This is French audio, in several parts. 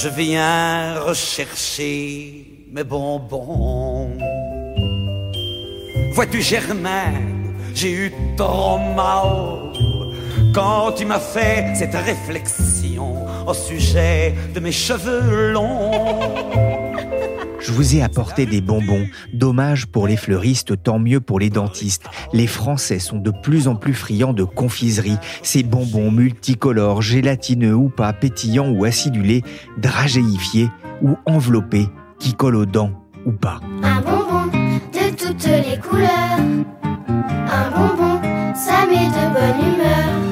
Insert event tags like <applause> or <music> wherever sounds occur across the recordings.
Je viens rechercher mes bonbons. Vois-tu, Germaine, j'ai eu trop mal quand tu m'as fait cette réflexion au sujet de mes cheveux longs. Je vous ai apporté des bonbons. Dommage pour les fleuristes, tant mieux pour les dentistes. Les Français sont de plus en plus friands de confiserie. Ces bonbons multicolores, gélatineux ou pas, pétillants ou acidulés, dragéifiés ou enveloppés, qui collent aux dents ou pas. Un bonbon de toutes les couleurs. Un bonbon, ça met de bonne humeur.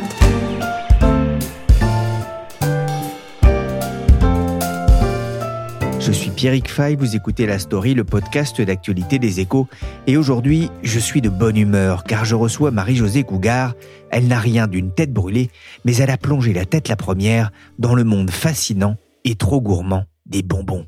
Pierrick Fay, vous écoutez La Story, le podcast d'actualité des échos. Et aujourd'hui, je suis de bonne humeur car je reçois Marie-Josée Cougar. Elle n'a rien d'une tête brûlée, mais elle a plongé la tête la première dans le monde fascinant et trop gourmand des bonbons.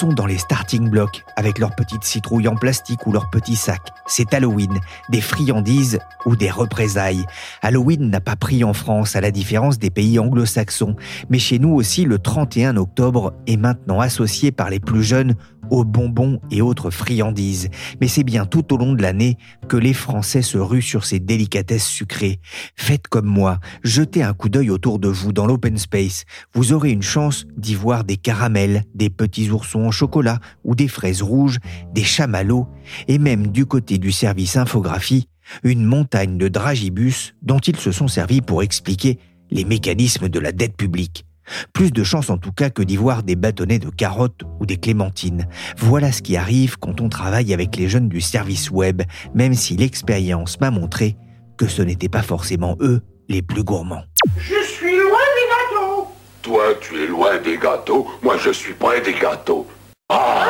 Sont dans les starting blocks avec leurs petites citrouilles en plastique ou leurs petits sacs. C'est Halloween, des friandises ou des représailles. Halloween n'a pas pris en France à la différence des pays anglo-saxons, mais chez nous aussi le 31 octobre est maintenant associé par les plus jeunes aux bonbons et autres friandises. Mais c'est bien tout au long de l'année que les Français se ruent sur ces délicatesses sucrées. Faites comme moi, jetez un coup d'œil autour de vous dans l'open space. Vous aurez une chance d'y voir des caramels, des petits oursons en chocolat ou des fraises rouges, des chamallows et même du côté du service infographie, une montagne de dragibus dont ils se sont servis pour expliquer les mécanismes de la dette publique. Plus de chance en tout cas que d'y voir des bâtonnets de carottes ou des clémentines. Voilà ce qui arrive quand on travaille avec les jeunes du service web, même si l'expérience m'a montré que ce n'était pas forcément eux les plus gourmands. Je suis loin des gâteaux. Toi, tu es loin des gâteaux, moi je suis près des gâteaux. Ah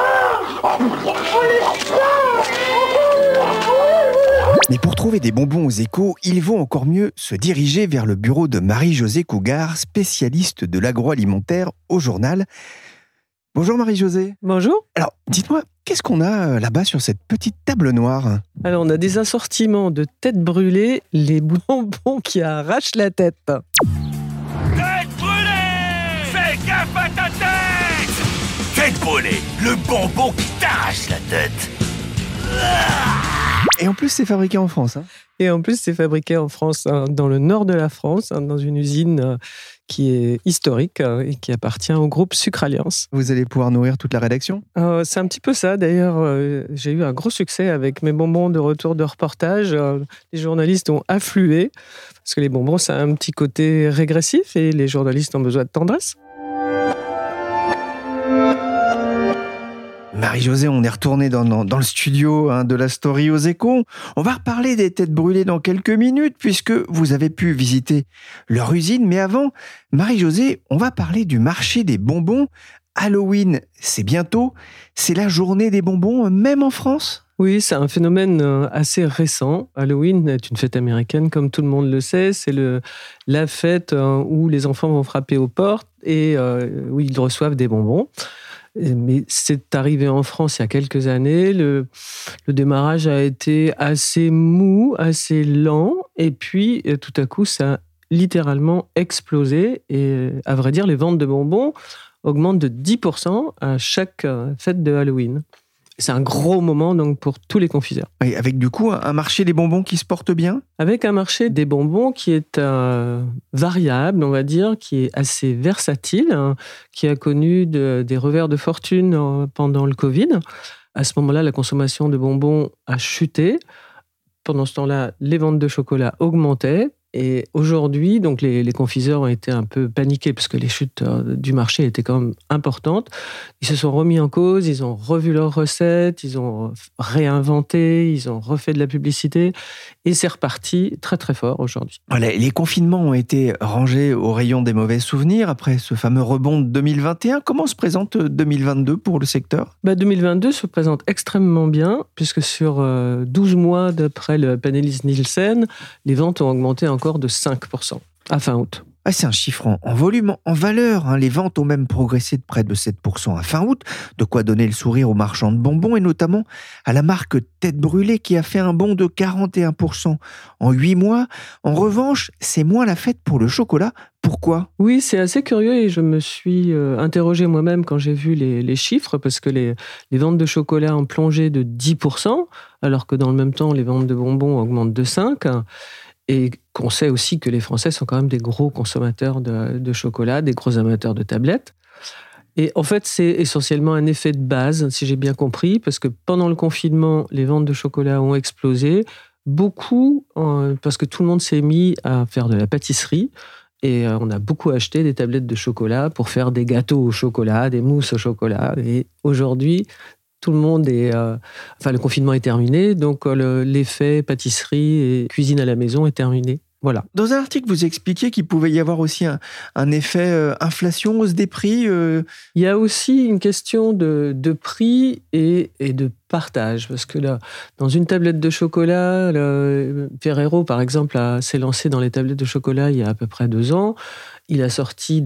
Ah Mais pour trouver des bonbons aux échos, il vaut encore mieux se diriger vers le bureau de Marie-Josée Cougar, spécialiste de l'agroalimentaire au journal. Bonjour Marie-Josée. Bonjour. Alors, dites-moi, qu'est-ce qu'on a euh, là-bas sur cette petite table noire? Alors, on a des assortiments de têtes brûlées, les <laughs> bonbons qui arrachent la tête. Tête brûlée Fais gaffe à ta tête Tête brûlée, le bonbon qui t'arrache la tête. Et en plus, c'est fabriqué en France. hein. Et en plus, c'est fabriqué en France, hein, dans le nord de la France, hein, dans une usine euh, qui est historique et qui appartient au groupe Sucre Alliance. Vous allez pouvoir nourrir toute la rédaction? Euh, c'est un petit peu ça. D'ailleurs, euh, j'ai eu un gros succès avec mes bonbons de retour de reportage. Les journalistes ont afflué parce que les bonbons, ça a un petit côté régressif et les journalistes ont besoin de tendresse. Marie-Josée, on est retourné dans, le studio hein, de la story aux échos. On va reparler des têtes brûlées dans quelques minutes puisque vous avez pu visiter leur usine. Mais avant, Marie-Josée, on va parler du marché des bonbons. Halloween, c'est bientôt. C'est la journée des bonbons, même en France? Oui, c'est un phénomène euh, assez récent. Halloween est une fête américaine, comme tout le monde le sait. C'est la fête euh, où les enfants vont frapper aux portes et euh, où ils reçoivent des bonbons. Mais c'est arrivé en France il y a quelques années. Le, démarrage a été assez mou, assez lent. Et puis, euh, tout à coup, ça a littéralement explosé. Et à vrai dire, les ventes de bonbons augmentent de 10% à chaque euh, fête de Halloween. C'est un gros moment donc pour tous les confiseurs. Et Avec du coup un marché des bonbons qui se porte bien? Avec un marché des bonbons qui est euh, variable, on va dire, qui est assez versatile, hein, qui a connu de- des revers de fortune euh, pendant le Covid. À ce moment-là, la consommation de bonbons a chuté. Pendant ce temps-là, les ventes de chocolat augmentaient. Et aujourd'hui, donc les, les, confiseurs ont été un peu paniqués parce que les chutes euh, du marché étaient quand même importantes. Ils se sont remis en cause, ils ont revu leurs recettes, ils ont réinventé, ils ont refait de la publicité et c'est reparti très très fort aujourd'hui. Voilà, les confinements ont été rangés au rayon des mauvais souvenirs après ce fameux rebond de 2021. Comment se présente 2022 pour le secteur? Bah 2022 se présente extrêmement bien puisque sur 12 euh, mois d'après le panéliste Nielsen, les ventes ont augmenté en encore de 5% à fin août. Ah, c'est un chiffre en, volume, en valeur. Hein. Les ventes ont même progressé de près de 7% à fin août, de quoi donner le sourire aux marchands de bonbons et notamment à la marque Tête Brûlée qui a fait un bond de 41% en 8 mois. En revanche, c'est moins la fête pour le chocolat. Pourquoi? Oui, c'est assez curieux et je me suis euh, interrogé moi-même quand j'ai vu les, chiffres parce que les, les ventes de chocolat ont plongé de 10%, alors que dans le même temps, les ventes de bonbons augmentent de 5% et qu'on sait aussi que les Français sont quand même des gros consommateurs de, chocolat, des gros amateurs de tablettes. Et en fait, c'est essentiellement un effet de base, si j'ai bien compris, parce que pendant le confinement, les ventes de chocolat ont explosé. Beaucoup, parce que tout le monde s'est mis à faire de la pâtisserie. Et euh, on a beaucoup acheté des tablettes de chocolat pour faire des gâteaux au chocolat, des mousses au chocolat. Et aujourd'hui, tout le monde est. Euh, enfin, le confinement est terminé, donc euh, l'effet pâtisserie et cuisine à la maison est terminé. Voilà. Dans un article, vous expliquiez qu'il pouvait y avoir aussi un, effet euh, inflation, hausse des prix. Il y a aussi une question de, prix et, de partage. Parce que là, dans une tablette de chocolat, Ferrero, par exemple, s'est lancé dans les tablettes de chocolat il y a à peu près deux ans. Il a sorti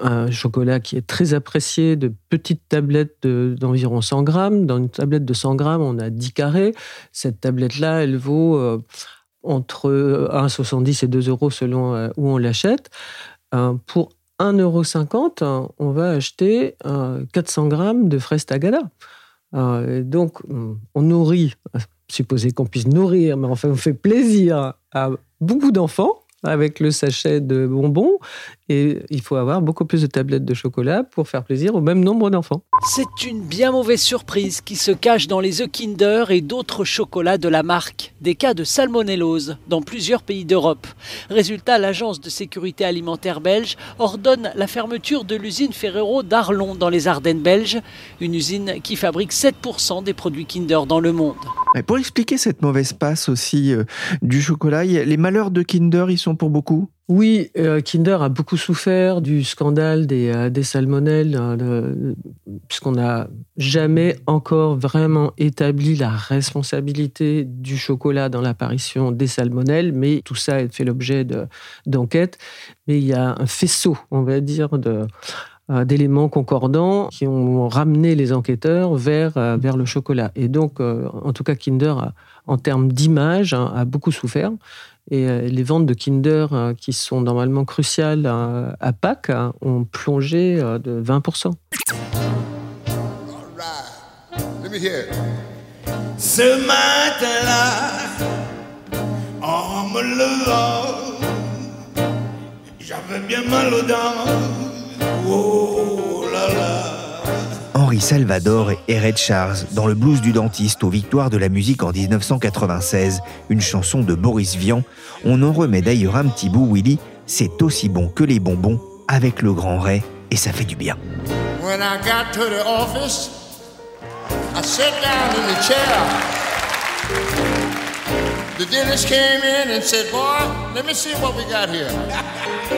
un chocolat qui est très apprécié, de petites tablettes d'environ 100 grammes. Dans une tablette de 100 grammes, on a 10 carrés. Cette tablette-là, elle vaut euh, entre 1,70 et 2 euros selon euh, où on l'achète. Euh, pour 1,50 euro, on va acheter 400 grammes de fraises tagada. donc, on nourrit, supposé qu'on puisse nourrir, mais enfin, on fait plaisir à beaucoup d'enfants avec le sachet de bonbons. Et il faut avoir beaucoup plus de tablettes de chocolat pour faire plaisir au même nombre d'enfants. C'est une bien mauvaise surprise qui se cache dans les œufs Kinder et d'autres chocolats de la marque. Des cas de salmonellose dans plusieurs pays d'Europe. Résultat, l'agence de sécurité alimentaire belge ordonne la fermeture de l'usine Ferrero d'Arlon dans les Ardennes belges, une usine qui fabrique 7% des produits Kinder dans le monde. pour expliquer cette mauvaise passe aussi euh, du chocolat, les malheurs de Kinder, ils sont pour beaucoup? Oui, euh, Kinder a beaucoup souffert du scandale des, euh, salmonelles, hein, puisqu'on n'a jamais encore vraiment établi la responsabilité du chocolat dans l'apparition des salmonelles, mais tout ça fait l'objet d'enquêtes. mais il y a un faisceau, on va dire, euh, d'éléments concordants qui ont ramené les enquêteurs vers, vers le chocolat. Et donc, en tout cas, Kinder, en termes d'image, hein, a beaucoup souffert. Et euh, les ventes de Kinder, euh, qui sont normalement cruciales euh, à Pâques, ont plongé de 20%. Ce matin-là, en me levant, j'avais bien mal aux dents. Oh là là. Salvador et Red Charles dans le blues du dentiste aux victoires de la musique en 1996, une chanson de Boris Vian. On en remet d'ailleurs un petit bout, Willy, c'est aussi bon que les bonbons avec le grand Ray et ça fait du bien. When I got to the office, I sat down in the chair. The dentist came in and said, Boy, let me see what we got here.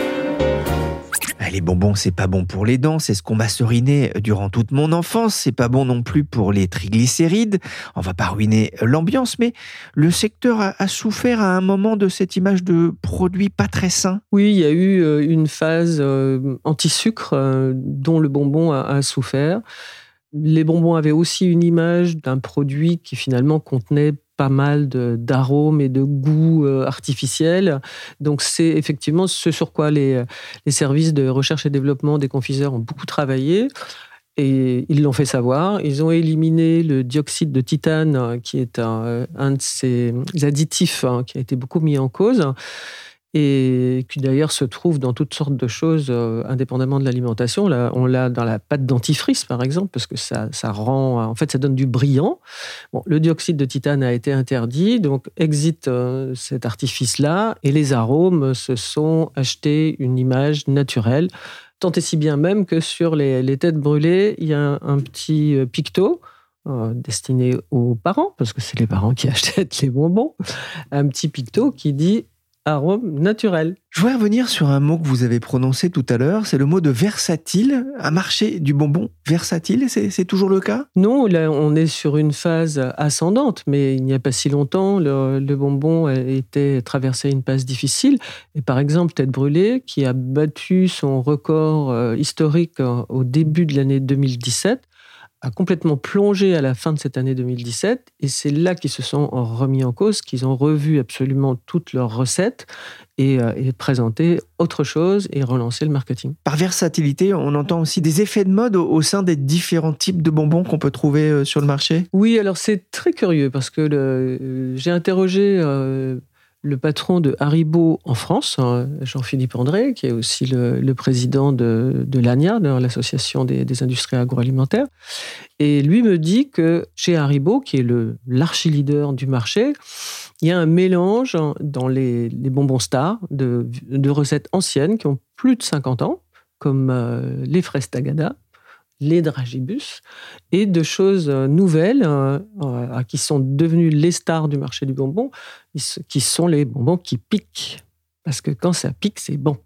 <laughs> les bonbons, c'est pas bon pour les dents, c'est ce qu'on m'a seriné durant toute mon enfance, c'est pas bon non plus pour les triglycérides. On va pas ruiner l'ambiance, mais le secteur a, souffert à un moment de cette image de produit pas très sain. Oui, il y a eu euh, une phase euh, anti-sucre euh, dont le bonbon a souffert. Les bonbons avaient aussi une image d'un produit qui finalement contenait pas mal d'arômes et de goûts euh, artificiels. Donc c'est effectivement ce sur quoi les, les services de recherche et développement des confiseurs ont beaucoup travaillé. Et ils l'ont fait savoir. Ils ont éliminé le dioxyde de titane, qui est un, un de ces additifs hein, qui a été beaucoup mis en cause. Et qui d'ailleurs se trouve dans toutes sortes de choses euh, indépendamment de l'alimentation. Là, on l'a dans la pâte dentifrice, par exemple, parce que ça, ça rend, en fait, ça donne du brillant. Bon, le dioxyde de titane a été interdit, donc exit euh, cet artifice-là, et les arômes se sont achetés une image naturelle. Tant et si bien même que sur les, les têtes brûlées, il y a un, petit euh, picto destiné aux parents, parce que c'est les parents qui <laughs> achètent les bonbons, un petit picto qui dit arôme naturel. Je voudrais revenir sur un mot que vous avez prononcé tout à l'heure, c'est le mot de versatile. Un marché du bonbon versatile, c'est toujours le cas? Non, là, on est sur une phase ascendante, mais il n'y a pas si longtemps, le, le bonbon a été traversé une passe difficile. Et par exemple, Tête Brûlée, qui a battu son record euh, historique euh, au début de l'année 2017, a complètement plongé à la fin de cette année 2017. Et c'est là qu'ils se sont remis en cause, qu'ils ont revu absolument toutes leurs recettes et, euh, et présenté autre chose et relancé le marketing. Par versatilité, on entend aussi des effets de mode au, au sein des différents types de bonbons qu'on peut trouver euh, sur le marché? Oui, alors c'est très curieux parce que j'ai interrogé euh, le patron de Haribo en France, hein, Jean-Philippe André, qui est aussi le, président de, de l'ANIA, l'Association des, industries agroalimentaires. Et lui me dit que chez Haribo, qui est le- l'archi-leader du marché, il y a un mélange dans les, les bonbons stars de, de recettes anciennes qui ont plus de 50 ans, comme euh, les fraises Tagada, les dragibus, et de choses euh, nouvelles euh, euh, qui sont devenues les stars du marché du bonbon, qui sont les bonbons qui piquent. Parce que quand ça pique, c'est bon.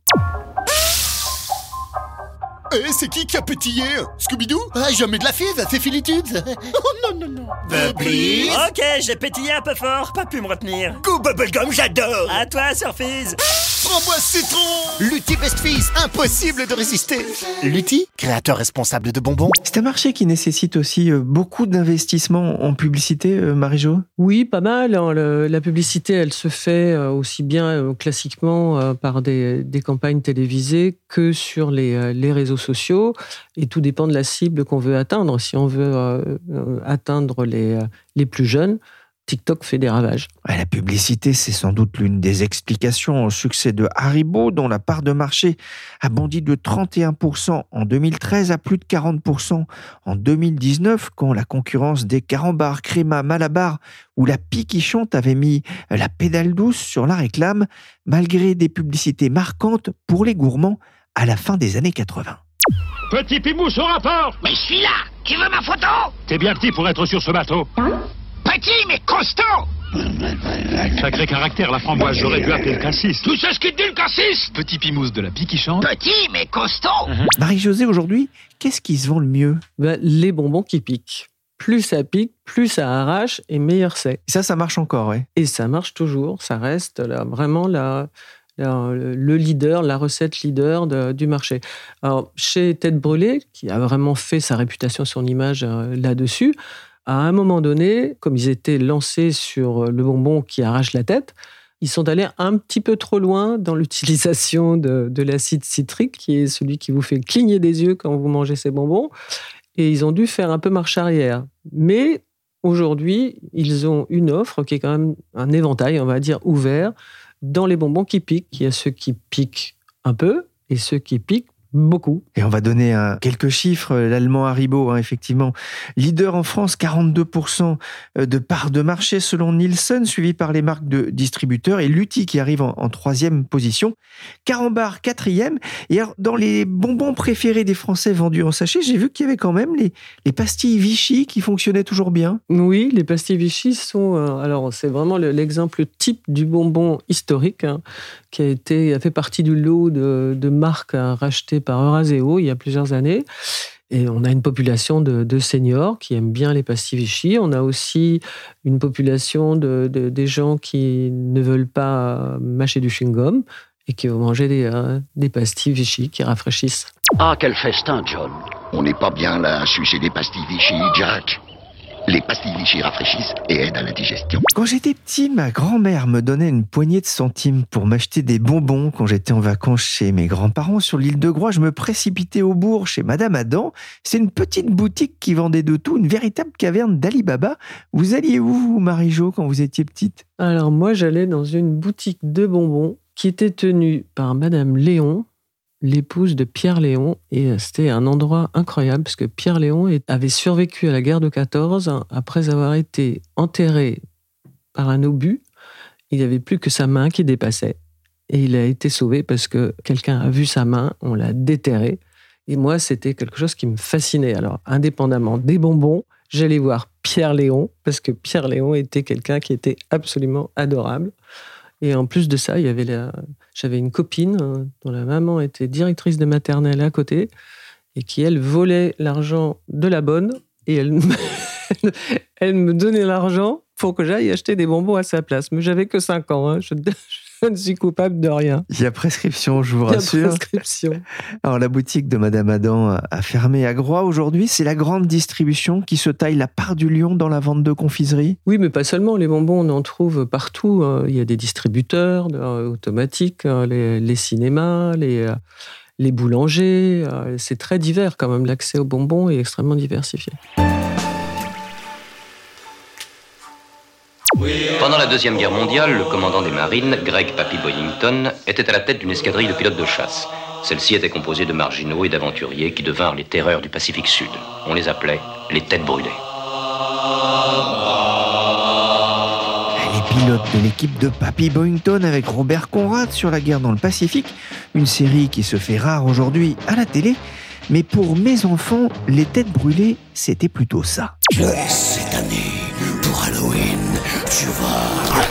Eh, c'est qui qui a pétillé? Scooby-Doo? Ah, jamais de la fille, c'est Philitudes <laughs> Oh non, non, non. Bubbly Ok, j'ai pétillé un peu fort, pas pu me retenir. Go Bubblegum, j'adore. À toi, Surfise Framboise citron Lutti Best Fizz, impossible de résister Lutti, créateur responsable de bonbons. C'est un marché qui nécessite aussi euh, beaucoup d'investissements en publicité, euh, Marie-Jo? Oui, pas mal. hein. Le- la publicité, elle se fait euh, aussi bien classiquement par des, des campagnes télévisées que sur les, les réseaux sociaux. Et tout dépend de la cible qu'on veut atteindre. Si on veut atteindre les, les plus jeunes, TikTok fait des ravages. La publicité, c'est sans doute l'une des explications au succès de Haribo, dont la part de marché a bondi de 31% en 2013 à plus de 40% en 2019, quand la concurrence des Carambar, Créma, Malabar ou la Piquichante avait mis la pédale douce sur la réclame, malgré des publicités marquantes pour les gourmands à la fin des années 80. Petit Pimousse au rapport Mais je suis là Tu veux ma photo? T'es bien petit pour être sur ce bateau. Petit mais costaud Sacré caractère, la framboise, j'aurais dû appeler le cassis. Tu sais ce qu'il dit le cassis Petit Pimousse de la pique qui chante. Petit mais costaud Marie-Josée, aujourd'hui, qu'est-ce qui se vend le mieux? Ben, les bonbons qui piquent. Plus ça pique, plus ça arrache et meilleur c'est. Ça, ça marche encore, ouais. Et ça marche toujours. Ça reste là, vraiment la, la- le leader, la recette leader de- du marché. Alors, chez Tête Brûlée, qui a vraiment fait sa réputation, son image euh, là-dessus, à un moment donné, comme ils étaient lancés sur le bonbon qui arrache la tête, ils sont allés un petit peu trop loin dans <laughs> l'utilisation de, de l'acide citrique, qui est celui qui vous fait cligner des yeux quand vous mangez ces bonbons. Et ils ont dû faire un peu marche arrière. Mais aujourd'hui, ils ont une offre qui est quand même un éventail, on va dire, ouvert dans les bonbons qui piquent. Il y a ceux qui piquent un peu et ceux qui piquent beaucoup. Et on va donner un- quelques chiffres. L'allemand Haribo, hein, effectivement, leader en France, 42% de part de marché selon Nielsen, suivi par les marques de distributeurs, et Lutti qui arrive en, en troisième position. Carambar, quatrième. Et alors, dans les bonbons préférés des Français vendus en sachet, j'ai vu qu'il y avait quand même les, les pastilles Vichy qui fonctionnaient toujours bien. Oui, les pastilles Vichy sont. euh, alors, c'est vraiment le- l'exemple type du bonbon historique hein, qui a, été, a fait partie du lot de, de marques euh, rachetées par Euraseo il y a plusieurs années. Et on a une population de, de seniors qui aiment bien les pastilles Vichy. On a aussi une population de, de- des gens qui ne veulent pas euh, mâcher du chewing-gum et qui vont manger des, euh, des pastilles Vichy qui rafraîchissent. Ah, quel festin, John. On n'est pas bien là à sucer des pastilles Vichy, Jack. Les pastilles Vichy rafraîchissent et aident à la digestion. Quand j'étais petit, ma grand-mère me donnait une poignée de centimes pour m'acheter des bonbons quand j'étais en vacances chez mes grands-parents sur l'île de Groix. Je me précipitais au bourg chez Madame Adam. C'est une petite boutique qui vendait de tout, une véritable caverne d'Alibaba. Vous alliez où, vous, Marie-Jo, quand vous étiez petite? Alors moi, j'allais dans une boutique de bonbons qui était tenu par Madame Léon, l'épouse de Pierre Léon. Et euh, c'était un endroit incroyable parce que Pierre Léon avait survécu à la guerre de 14 après avoir été enterré par un obus. Il n'y avait plus que sa main qui dépassait. Et il a été sauvé parce que quelqu'un a vu sa main, on l'a déterré. Et moi, c'était quelque chose qui me fascinait. Alors, indépendamment des bonbons, j'allais voir Pierre Léon parce que Pierre Léon était quelqu'un qui était absolument adorable. Et en plus de ça, il y avait la... j'avais une copine euh, dont la maman était directrice de maternelle à côté et qui, elle, volait l'argent de la bonne et elle, me- <laughs> donnait l'argent pour que j'aille acheter des bonbons à sa place. Mais j'avais que 5 ans, hein. je, je ne suis coupable de rien. Il y a prescription, je vous Il y a rassure. prescription. Alors la boutique de Madame Adam a- fermé à Groix aujourd'hui. C'est la grande distribution qui se taille la part du lion dans la vente de confiserie. Oui, mais pas seulement. Les bonbons, on en trouve partout. hein. Il y a des distributeurs euh, automatiques, les, les cinémas, les, euh, les boulangers. euh, C'est très divers quand même. L'accès aux bonbons est extrêmement diversifié. Pendant la Deuxième Guerre mondiale, le commandant des marines, Greg Papy Boyington, était à la tête d'une escadrille de pilotes de chasse. Celle-ci était composée de marginaux et d'aventuriers qui devinrent les terreurs du Pacifique Sud. On les appelait les têtes brûlées. Les pilotes de l'équipe de Papy Boyington avec Robert Conrad sur la guerre dans le Pacifique, une série qui se fait rare aujourd'hui à la télé. Mais pour mes enfants, les têtes brûlées, c'était plutôt ça. Cette année, pour Halloween, tu vas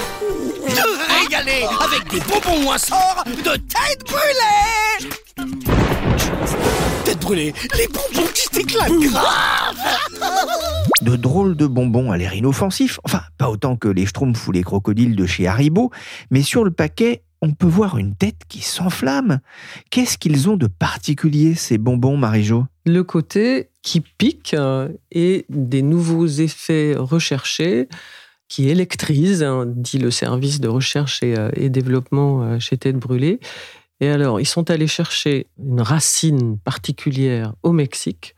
te régaler avec des bonbons ou un sort de tête brûlée. Tête brûlée, les bonbons qui s'éclatent grave. De drôles de bonbons à l'air inoffensif, enfin pas autant que les schtroumpfs ou les crocodiles de chez Haribo, mais sur le paquet, on peut voir une tête qui s'enflamme. Qu'est-ce qu'ils ont de particulier ces bonbons, Marie-Jo? Le côté qui pique euh, et des nouveaux effets recherchés qui électrisent, hein, dit le service de recherche et, euh, et développement euh, chez Tête Brûlée. Et alors, ils sont allés chercher une racine particulière au Mexique.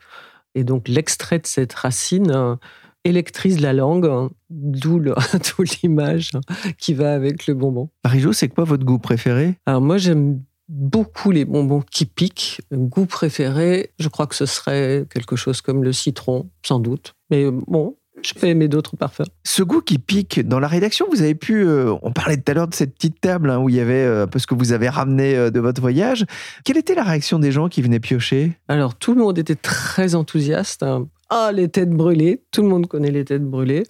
Et donc, l'extrait de cette racine euh, électrise la langue, hein, d'où <laughs> l'image hein, qui va avec le bonbon. Marie-Jo, c'est quoi votre goût préféré? Alors moi, j'aime beaucoup les bonbons qui piquent. Goût préféré, je crois que ce serait quelque chose comme le citron, sans doute. Mais euh, bon, je peux aimer d'autres parfums. Ce goût qui pique dans la rédaction, vous avez pu. euh, on parlait tout à l'heure de cette petite table hein, où il y avait euh, un peu ce que vous avez ramené euh, de votre voyage. Quelle était la réaction des gens qui venaient piocher? Alors tout le monde était très enthousiaste. hein. Ah, les têtes brûlées. Tout le monde connaît les têtes brûlées.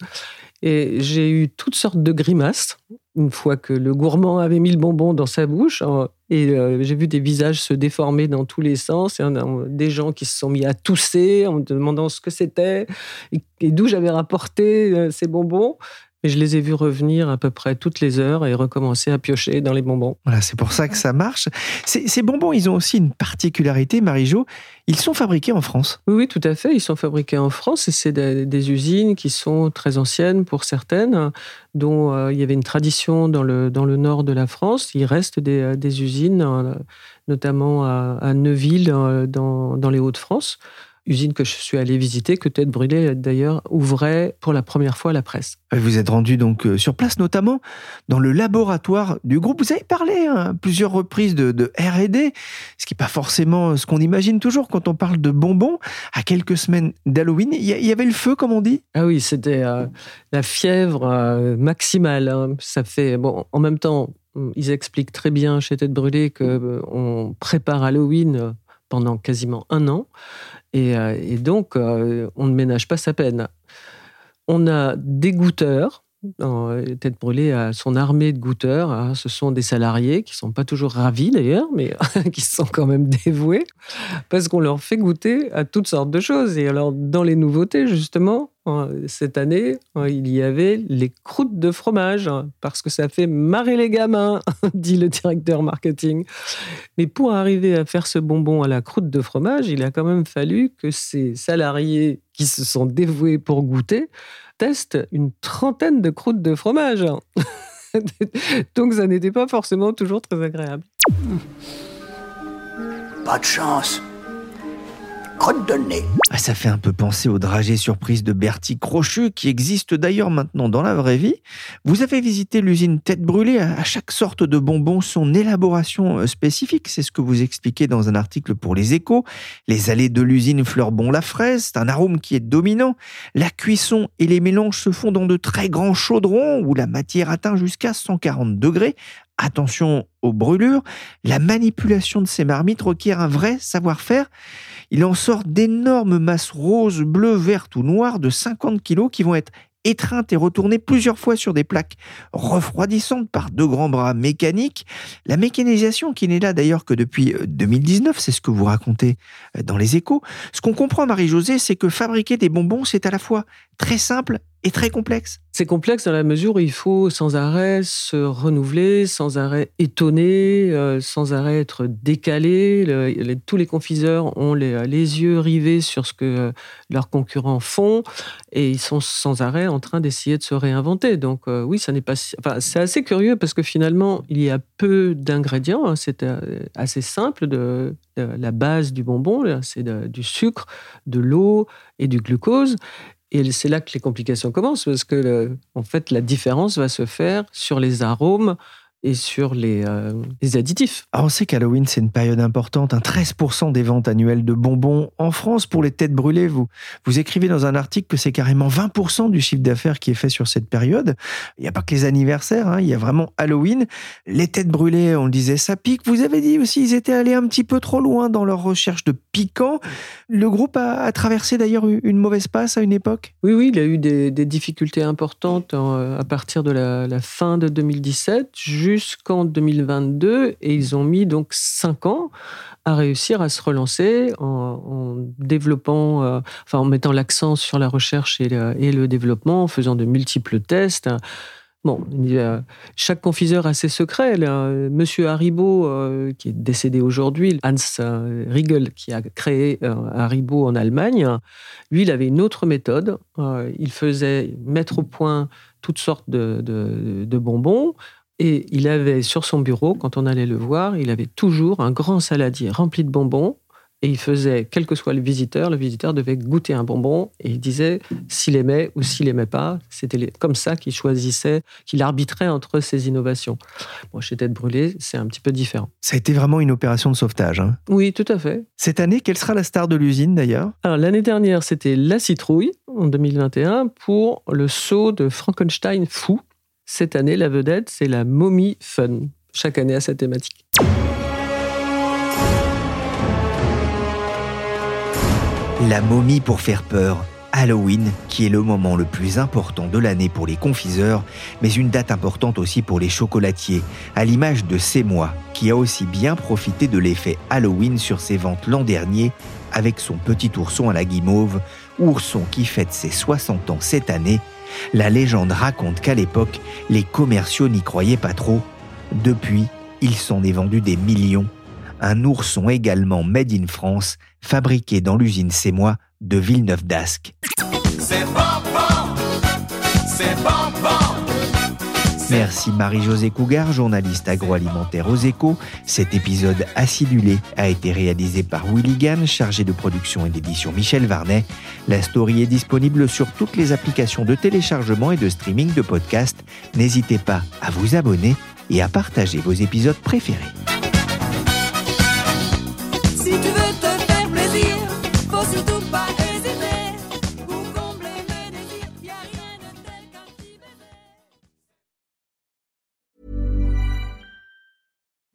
Et j'ai eu toutes sortes de grimaces une fois que le gourmand avait mis le bonbon dans sa bouche. hein, Et euh, j'ai vu des visages se déformer dans tous les sens. Et des gens qui se sont mis à tousser en me demandant ce que c'était et, et d'où j'avais rapporté euh, ces bonbons. Et je les ai vus revenir à peu près toutes les heures et recommencer à piocher dans les bonbons. Voilà, c'est pour ça que ça marche. Ces, ces bonbons, ils ont aussi une particularité, Marie-Jo. Ils sont fabriqués en France. Oui, oui, tout à fait. Ils sont fabriqués en France et c'est des, des usines qui sont très anciennes pour certaines, dont euh, il y avait une tradition dans le, dans le nord de la France. Il reste des, euh, des usines, euh, notamment à, à Neuville, dans, dans les Hauts-de-France. Usine que je suis allé visiter, que Tête Brûlée d'ailleurs ouvrait pour la première fois à la presse. Vous êtes rendu donc euh, sur place, notamment dans le laboratoire du groupe. Vous avez parlé hein, à plusieurs reprises de, de R&D, ce qui n'est pas forcément ce qu'on imagine toujours quand on parle de bonbons. À quelques semaines d'Halloween, il y, avait le feu, comme on dit? Ah oui, c'était euh, la fièvre euh, maximale. hein. Ça fait bon. En même temps, ils expliquent très bien chez Tête Brûlée que euh, on prépare Halloween pendant quasiment un an, et, euh, et donc euh, on ne ménage pas sa peine. On a des goûteurs. Euh, Tête Brûlée a son armée de goûteurs. hein. Ce sont des salariés qui sont pas toujours ravis d'ailleurs, mais <laughs> qui sont quand même dévoués parce qu'on leur fait goûter à toutes sortes de choses. Et alors, dans les nouveautés, justement, euh, cette année, euh, il y avait les croûtes de fromage, hein, parce que ça fait marrer les gamins, <laughs> dit le directeur marketing. Mais pour arriver à faire ce bonbon à la croûte de fromage, il a quand même fallu que ces salariés qui se sont dévoués pour goûter testent une trentaine de croûtes de fromage. <laughs> Donc ça n'était pas forcément toujours très agréable. Pas de chance. Nez. Ah, ça fait un peu penser au dragée surprise de Bertie Crochu, qui existe d'ailleurs maintenant dans la vraie vie. Vous avez visité l'usine Tête Brûlée. À chaque sorte de bonbon, son élaboration euh, spécifique. C'est ce que vous expliquez dans un article pour Les Échos. Les allées de l'usine Fleurbon la fraise, c'est un arôme qui est dominant. La cuisson et les mélanges se font dans de très grands chaudrons où la matière atteint jusqu'à 140 degrés Attention aux brûlures, la manipulation de ces marmites requiert un vrai savoir-faire. Il en sort d'énormes masses roses, bleues, vertes ou noires de 50 kg qui vont être étreintes et retournées plusieurs fois sur des plaques refroidissantes par deux grands bras mécaniques. La mécanisation qui n'est là d'ailleurs que depuis 2019, euh, c'est ce que vous racontez euh, dans les échos. Ce qu'on comprend, Marie-Josée, c'est que fabriquer des bonbons, c'est à la fois très simple et très complexe. C'est complexe dans la mesure où il faut sans arrêt se renouveler, sans arrêt étonner, euh, sans arrêt être décalé. tous les confiseurs ont les, yeux rivés sur ce que euh, leurs concurrents font et ils sont sans arrêt en train d'essayer de se réinventer. Donc euh, oui, ça n'est pas. Enfin, c'est assez curieux parce que finalement il y a peu d'ingrédients. Hein. c'est assez simple de, la base du bonbon, c'est du sucre, de l'eau et du glucose. Et c'est là que les complications commencent, parce que en fait, la différence va se faire sur les arômes et sur les, euh, les additifs. Alors on sait qu'Halloween, c'est une période importante. Un 13% des ventes annuelles de bonbons en France pour les têtes brûlées. Vous, vous écrivez dans un article que c'est carrément 20% du chiffre d'affaires qui est fait sur cette période. Il n'y a pas que les anniversaires, hein, il y a vraiment Halloween. Les têtes brûlées, on le disait, ça pique. Vous avez dit aussi, ils étaient allés un petit peu trop loin dans leur recherche de piquant. Le groupe a, traversé d'ailleurs une mauvaise passe à une époque? Oui, oui, il a eu des, difficultés importantes à partir de la, la fin de 2017 jusqu'en 2022 et ils ont mis donc cinq ans à réussir à se relancer en, développant, euh, enfin en mettant l'accent sur la recherche et le, développement, en faisant de multiples tests. Bon, chaque confiseur a ses secrets. Monsieur Haribo, euh, qui est décédé aujourd'hui, Hans euh, Riegel, qui a créé Haribo en Allemagne, lui, il avait une autre méthode. il faisait mettre au point toutes sortes de bonbons et il avait sur son bureau, quand on allait le voir, il avait toujours un grand saladier rempli de bonbons. Et il faisait, quel que soit le visiteur, le visiteur devait goûter un bonbon et il disait s'il aimait ou s'il aimait pas. C'était comme ça qu'il choisissait, qu'il arbitrait entre ces innovations. Bon, chez Tête Brûlée, c'est un petit peu différent. Ça a été vraiment une opération de sauvetage. Hein oui, tout à fait. Cette année, quelle sera la star de l'usine d'ailleurs? Alors l'année dernière, c'était La Citrouille en 2021 pour le saut de Frankenstein fou cette année, la vedette, c'est la momie fun. Chaque année à cette thématique. La momie pour faire peur. Halloween, qui est le moment le plus important de l'année pour les confiseurs, mais une date importante aussi pour les chocolatiers, à l'image de C'est moi, qui a aussi bien profité de l'effet Halloween sur ses ventes l'an dernier avec son petit ourson à la guimauve, ourson qui fête ses 60 ans cette année la légende raconte qu'à l'époque, les commerciaux n'y croyaient pas trop. Depuis, il s'en est vendu des millions. Un ourson également made in France, fabriqué dans l'usine moi de Villeneuve d'Ascq. Merci Marie-Josée Cougar, journaliste agroalimentaire aux échos. Cet épisode acidulé a été réalisé par Willy Gann, chargé de production et d'édition Michel Varnet. La story est disponible sur toutes les applications de téléchargement et de streaming de podcasts. N'hésitez pas à vous abonner et à partager vos épisodes préférés.